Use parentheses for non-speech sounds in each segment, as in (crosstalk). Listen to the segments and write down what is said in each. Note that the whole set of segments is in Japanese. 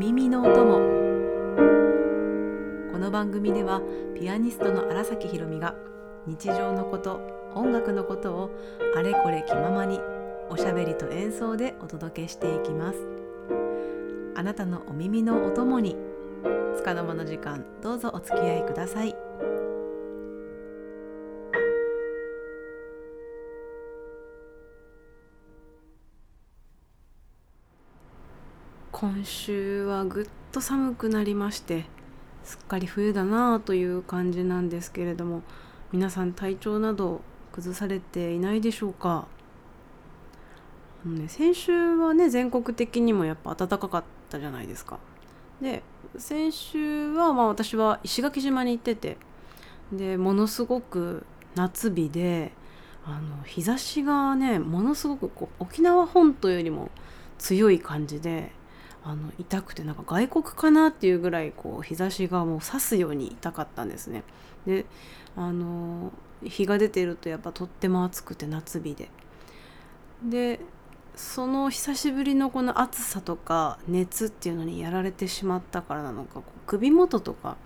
耳のお供。この番組ではピアニストの荒崎ひろみが日常のこと音楽のことをあれこれ気ままにおしゃべりと演奏でお届けしていきます。あなたのお耳のお供に束の間の時間どうぞお付き合いください。今週はぐっと寒くなりましてすっかり冬だなあという感じなんですけれども皆さん体調など崩されていないでしょうか？あの、ね、先週はね全国的にもやっぱ暖かかったじゃないですか。で先週はまあ私は石垣島に行っててでものすごく夏日であの日差しがねものすごくこう沖縄本島よりも強い感じであの痛くてなんか外国かなっていうぐらいこう日差しがもう刺すように痛かったんですね。であの日が出てるとやっぱとっても暑くて夏日で。でその久しぶりのこの暑さとか熱っていうのにやられてしまったからなのか首元とか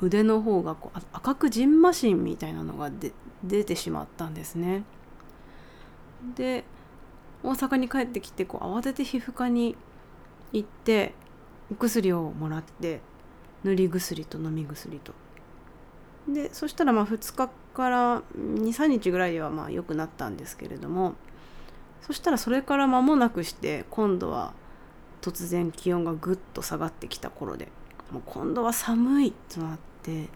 腕の方がこう赤くじんましんみたいなのが出てしまったんですね。で大阪に帰ってきてこう慌てて皮膚科に行ってお薬をもらって塗り薬と飲み薬と。でそしたらまあ2日から23日ぐらいではまあ良くなったんですけれどもそしたらそれから間もなくして今度は突然気温がぐっと下がってきた頃でもう今度は寒いとなって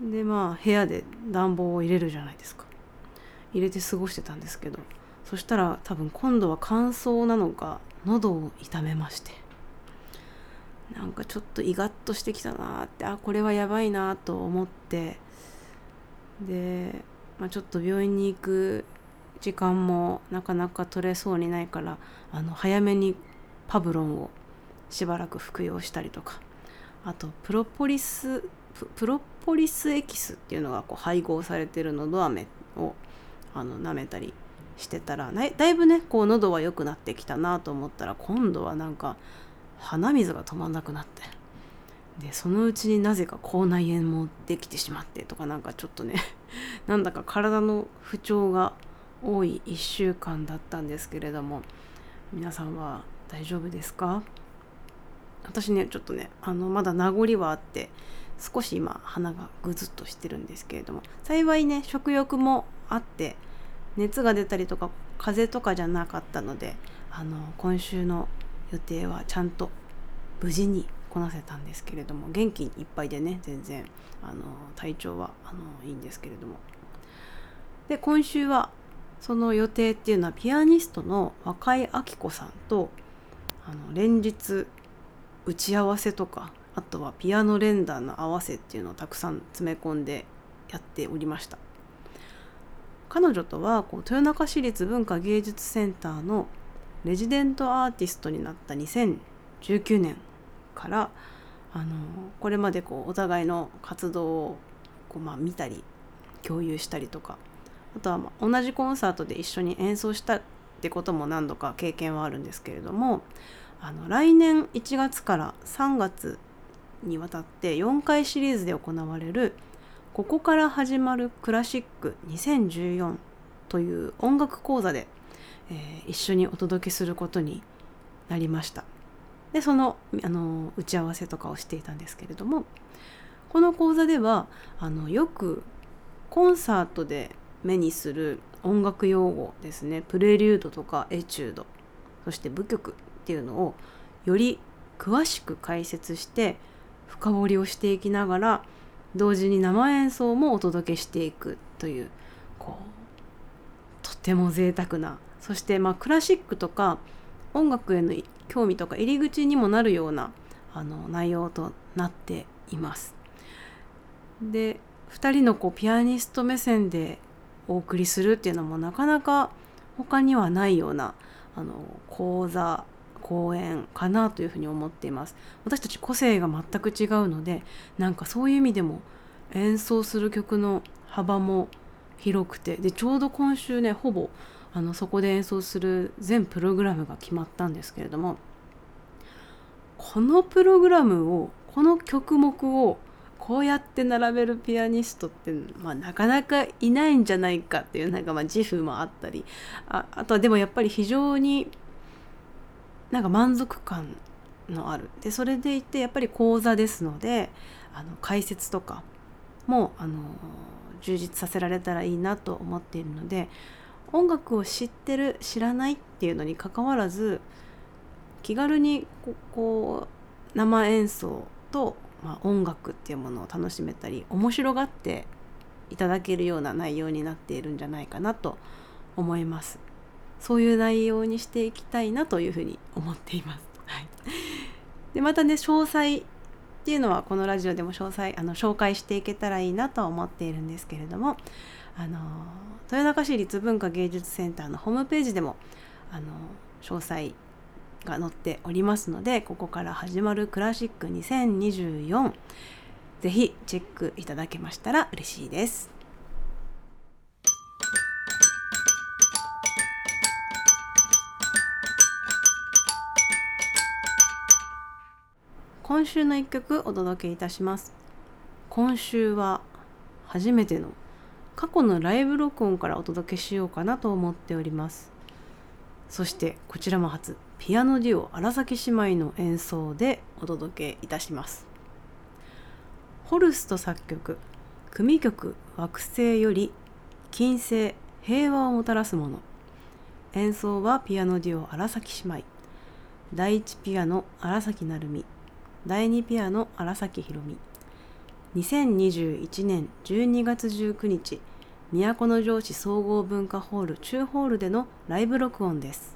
でまあ部屋で暖房を入れるじゃないですか入れて過ごしてたんですけどそしたら多分今度は乾燥なのか喉を痛めまして。なんかちょっとイガッとしてきたなってあこれはやばいなと思って。で、まあ、ちょっと病院に行く時間もなかなか取れそうにないからあの早めにパブロンをしばらく服用したりとか。あとプロポリスプロポリスエキスっていうのがこう配合されてるのど飴をあの舐めたりしてたらだいぶねこう喉は良くなってきたなと思ったら今度はなんか鼻水が止まんなくなって。でそのうちになぜか口内炎もできてしまってとかなんかちょっとね (laughs) なんだか体の不調が多い1週間だったんですけれども皆さんは大丈夫ですか？私ねちょっとねあのまだ名残はあって少し今鼻がぐずっとしてるんですけれども幸いね食欲もあって熱が出たりとか風邪とかじゃなかったのであの今週の予定はちゃんと無事にこなせたんですけれども元気いっぱいでね全然あの体調はあのいいんですけれども。で今週はその予定っていうのはピアニストの若井明子さんとあの連日打ち合わせとかあとはピアノ連弾の合わせっていうのをたくさん詰め込んでやっておりました。彼女とはこう豊中市立文化芸術センターのレジデントアーティストになった2019年からあのこれまでこうお互いの活動をこう、まあ、見たり共有したりとかあとはまあ同じコンサートで一緒に演奏したってことも何度か経験はあるんですけれどもあの来年1月から3月にわたって4回シリーズで行われる「ここから始まるクラシック2014という音楽講座で、えー、一緒にお届けすることになりました。でそのあの打ち合わせとかをしていたんですけれどもこの講座ではあのよくコンサートで目にする音楽用語ですねプレリュードとかエチュードそして舞曲っていうのをより詳しく解説して深掘りをしていきながら同時に生演奏もお届けしていくというこうとても贅沢なそしてまあクラシックとか音楽への興味とか入り口にもなるようなあの内容となっています。で2人のこうピアニスト目線でお送りするっていうのもなかなか他にはないようなあの講座公演かなというふうに思っています。私たち個性が全く違うのでなんかそういう意味でも演奏する曲の幅も広くてでちょうど今週ねほぼあのそこで演奏する全プログラムが決まったんですけれどもこのプログラムをこの曲目をこうやって並べるピアニストって、まあ、なかなかいないんじゃないかっていうなんかまあ自負もあったりああとはでもやっぱり非常になんか満足感のある。でそれでいてやっぱり講座ですのであの解説とかもあの充実させられたらいいなと思っているので音楽を知ってる知らないっていうのにかかわらず気軽にこう生演奏と、まあ、音楽っていうものを楽しめたり面白がっていただけるような内容になっているんじゃないかなと思います。そういう内容にしていきたいなというふうに思っています、はい、でまたね詳細っていうのはこのラジオでも詳細あの紹介していけたらいいなとは思っているんですけれどもあの豊中市立文化芸術センターのホームページでもあの詳細が載っておりますのでここから始まるクラシック2024ぜひチェックいただけましたら嬉しいです。今週の一曲お届けいたします。今週は初めての過去のライブ録音からお届けしようかなと思っております。そしてこちらも初ピアノデュオ荒崎姉妹の演奏でお届けいたします。ホルスト作曲組曲惑星より金星平和をもたらすもの。演奏はピアノデュオ荒崎姉妹。第一ピアノ荒崎成美。第2ピアノ荒崎宏美。2021年12月19日都城市総合文化ホール中ホールでのライブ録音です。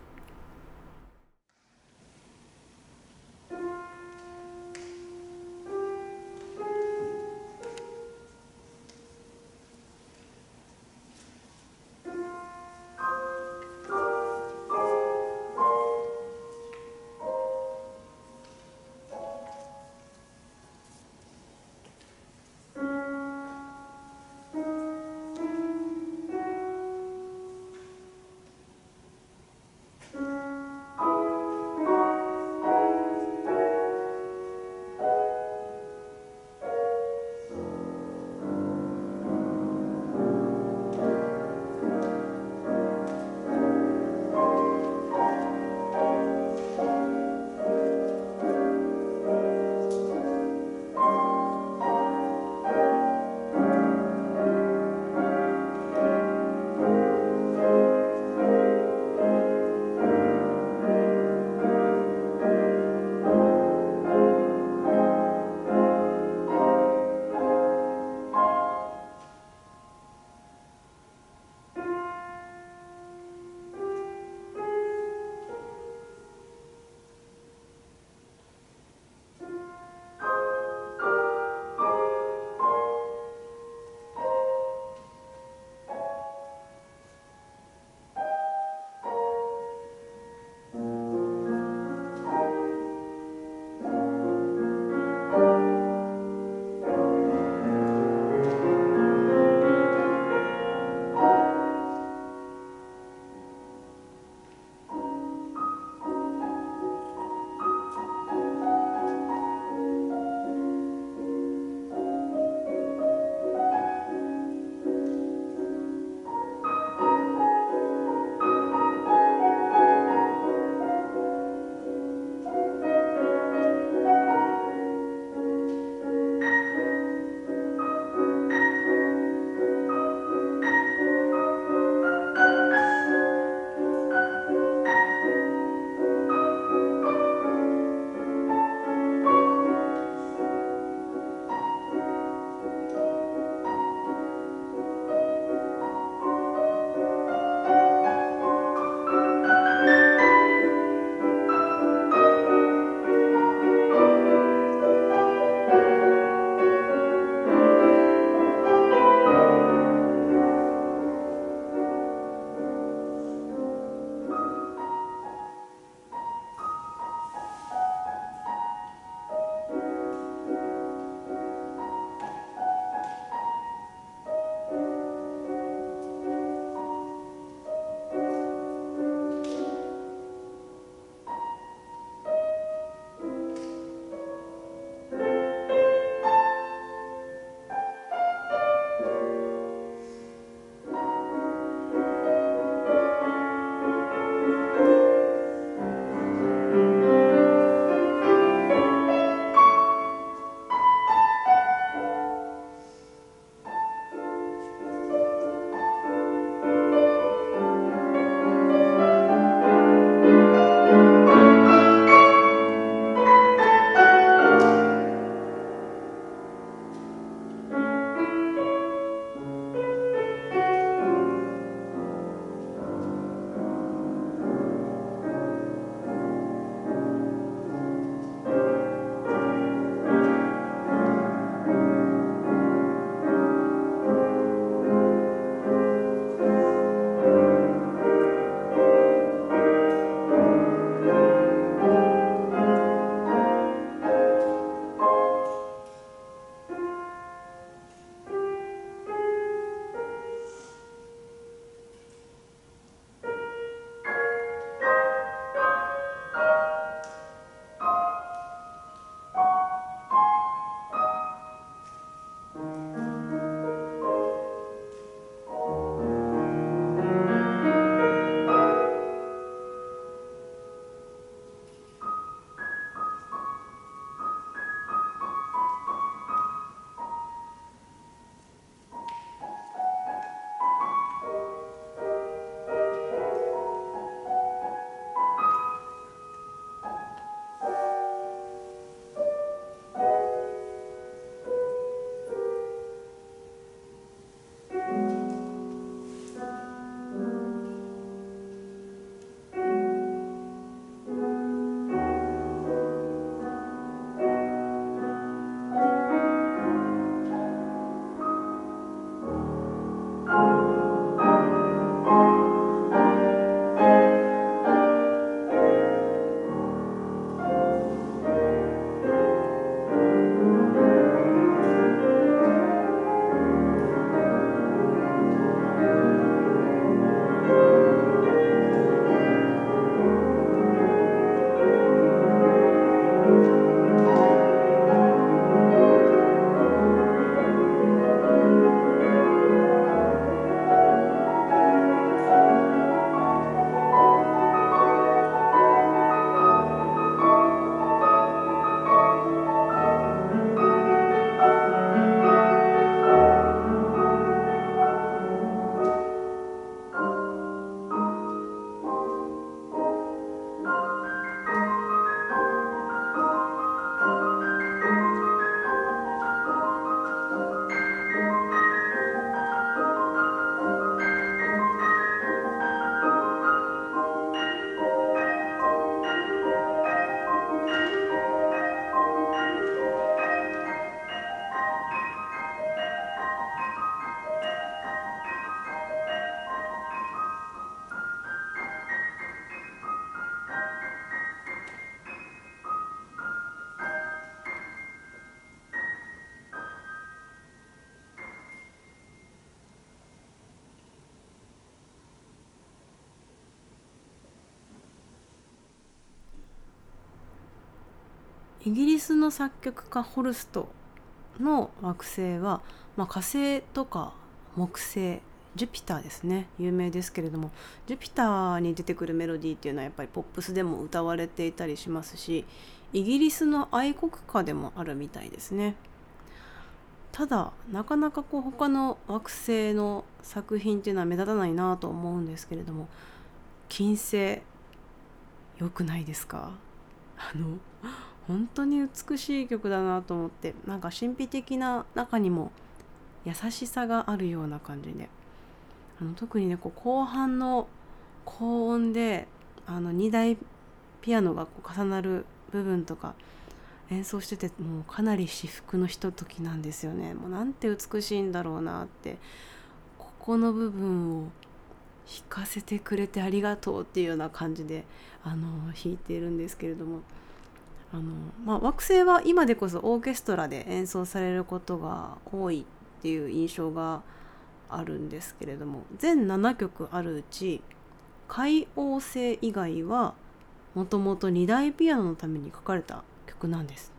イギリスの作曲家ホルストの惑星は、まあ、火星とか木星ジュピターですね。有名ですけれどもジュピターに出てくるメロディーっていうのはやっぱりポップスでも歌われていたりしますしイギリスの愛国歌でもあるみたいですね。ただなかなかこう他の惑星の作品っていうのは目立たないなと思うんですけれども金星良くないですか？あの本当に美しい曲だなと思ってなんか神秘的な中にも優しさがあるような感じで。あの特にねこう後半の高音であの2台ピアノがこう重なる部分とか演奏しててもうかなり至福のひとときなんですよね。もうなんて美しいんだろうなってここの部分を弾かせてくれてありがとうっていうような感じであの弾いているんですけれども。あの、まあ、惑星は今でこそオーケストラで演奏されることが多いっていう印象があるんですけれども全7曲あるうち海王星以外はもともと2台ピアノのために書かれた曲なんです。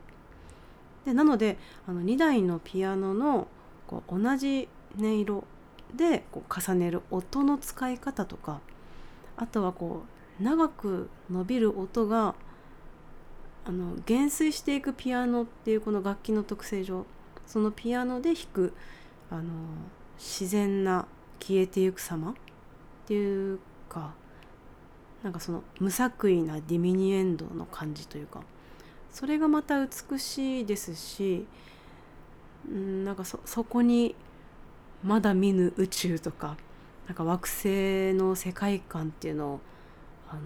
でなのであの2台のピアノのこう同じ音色でこう重ねる音の使い方とかあとはこう長く伸びる音があの減衰していくピアノっていうこの楽器の特性上そのピアノで弾くあの自然な消えていく様っていうかなんかその無作為なディミニエンドの感じというかそれがまた美しいですしんなんかそそこにまだ見ぬ宇宙とかなんか惑星の世界観っていうのをあの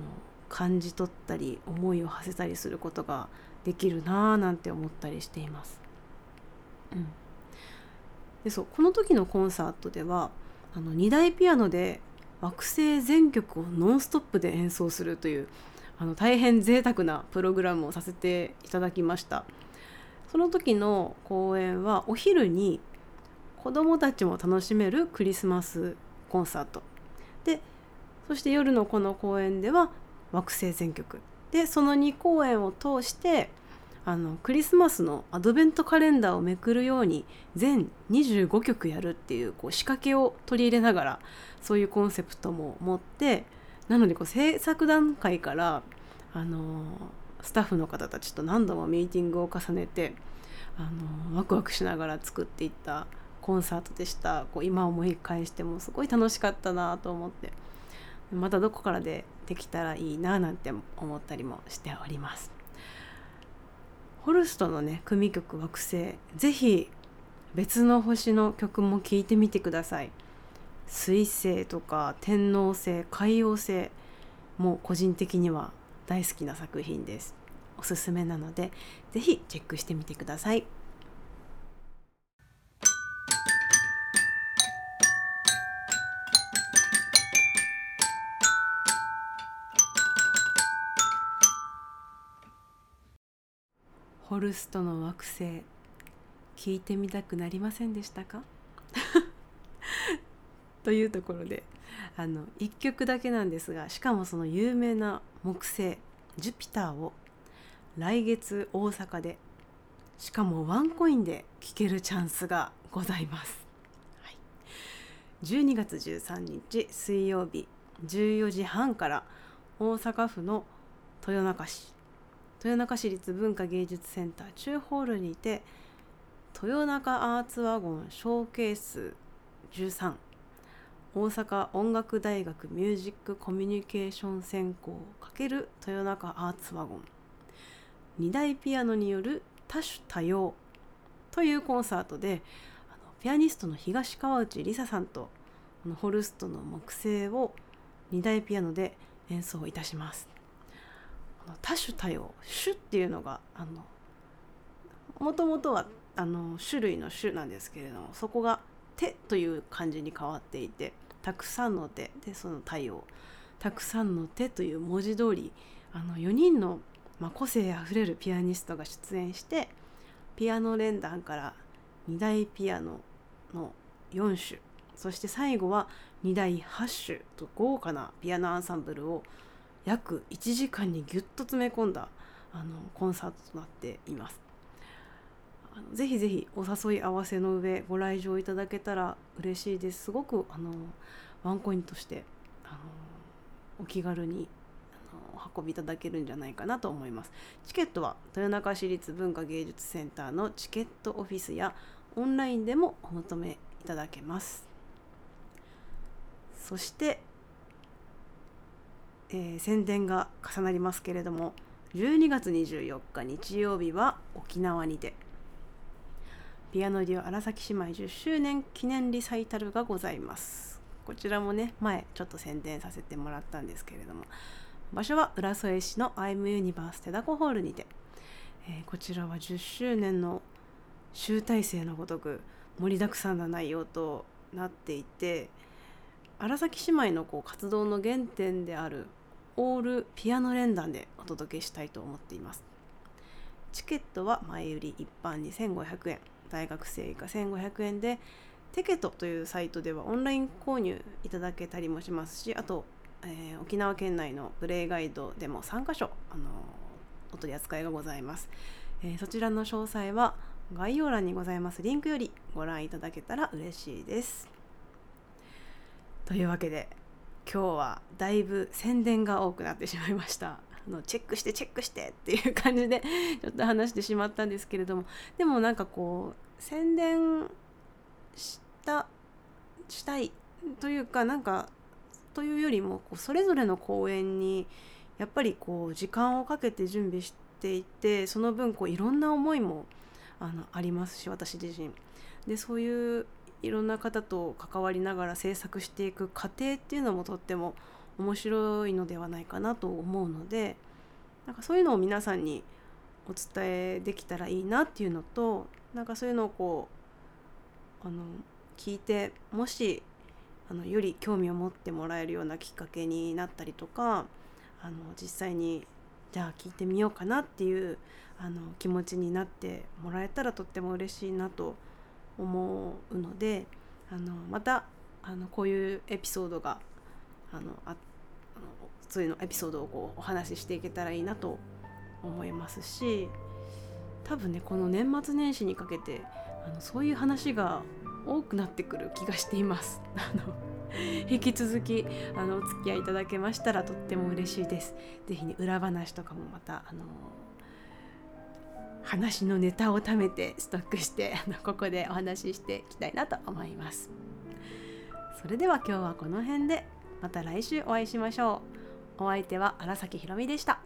感じ取ったり思いを馳せたりすることができるなぁなんて思ったりしています。うん、でそうこの時のコンサートではあの2台ピアノで惑星全曲をノンストップで演奏するというあの大変贅沢なプログラムをさせていただきました。その時の公演はお昼に子どもたちも楽しめるクリスマスコンサート。でそして夜のこの公演では惑星全曲でその2公演を通してあのクリスマスのアドベントカレンダーをめくるように全25曲やるっていうこう仕掛けを取り入れながらそういうコンセプトも持ってなのでこう制作段階からあのスタッフの方たちと何度もミーティングを重ねてあのワクワクしながら作っていったコンサートでした。こう今思い返してもすごい楽しかったなと思って。またどこからでできたらいいななんて思ったりもしております。ホルストのね組曲惑星ぜひ別の星の曲も聴いてみてください。水星とか天王星海王星も個人的には大好きな作品です。おすすめなのでぜひチェックしてみてください。ホルストの惑星聞いてみたくなりませんでしたか？(laughs) というところであの1曲だけなんですがしかもその有名な木星ジュピターを来月大阪でしかもワンコインで聴けるチャンスがございます、はい、12月13日水曜日14時半から大阪府の豊中市。豊中市立文化芸術センター中ホールにて豊中アーツワゴンショーケース13大阪音楽大学ミュージックコミュニケーション専攻×豊中アーツワゴン2台ピアノによる多種多様というコンサートでピアニストの東川内梨沙さんとホルストの木星を2台ピアノで演奏いたします。多種多様種っていうのがあのもともとはあの種類の種なんですけれどもそこが手という漢字に変わっていてたくさんの手でその太陽たくさんの手という文字通りあの4人の、まあ、個性あふれるピアニストが出演してピアノ連弾から2台ピアノの4種そして最後は2台8種と豪華なピアノアンサンブルを約1時間にぎゅっと詰め込んだあのコンサートとなっています。あのぜひぜひお誘い合わせの上ご来場いただけたら嬉しいです。すごくあのワンコインとしてあのお気軽にあの運びいただけるんじゃないかなと思います。チケットは豊中市立文化芸術センターのチケットオフィスやオンラインでもお求めいただけます。そしてえー、宣伝が重なりますけれども12月24日日曜日は沖縄にてピアノデュオ荒崎姉妹10周年記念リサイタルがございます。こちらもね前ちょっと宣伝させてもらったんですけれども場所は浦添市のアイムユニバーステダコホールにて、えー、こちらは10周年の集大成のごとく盛りだくさんな内容となっていて荒崎姉妹のこう活動の原点であるオールピアノ連弾でお届けしたいと思っています。チケットは前売り一般2500円大学生以下1500円でテケトというサイトではオンライン購入いただけたりもしますしあと、えー、沖縄県内のプレイガイドでも3カ所、あのー、お取り扱いがございます、えー、そちらの詳細は概要欄にございます。リンクよりご覧いただけたら嬉しいです。というわけで今日はだいぶ宣伝が多くなってしまいました。あのチェックしてチェックしてっていう (laughs) 感じでちょっと話してしまったんですけれども。でもなんかこう宣伝したしたいというかなんかというよりもこうそれぞれの公演にやっぱりこう時間をかけて準備していてその分こういろんな思いもあのありますし私自身。でそういういろんな方と関わりながら制作していく過程っていうのもとっても面白いのではないかなと思うのでなんかそういうのを皆さんにお伝えできたらいいなっていうのとなんかそういうのをこうあの聞いてもしあのより興味を持ってもらえるようなきっかけになったりとかあの実際にじゃあ聞いてみようかなっていうあの気持ちになってもらえたらとっても嬉しいなと思います。思うのであのまたあのこういうエピソードがあのああのそういうのエピソードをこうお話ししていけたらいいなと思いますし多分ねこの年末年始にかけてあのそういう話が多くなってくる気がしています。(laughs) あの引き続きあのお付き合いいただけましたらとっても嬉しいです。是非ね裏話とかもまたあの話のネタを貯めてストックして (laughs) あのここでお話ししていきたいなと思います。それでは今日はこの辺でまた来週お会いしましょう。お相手は荒崎ひろみでした。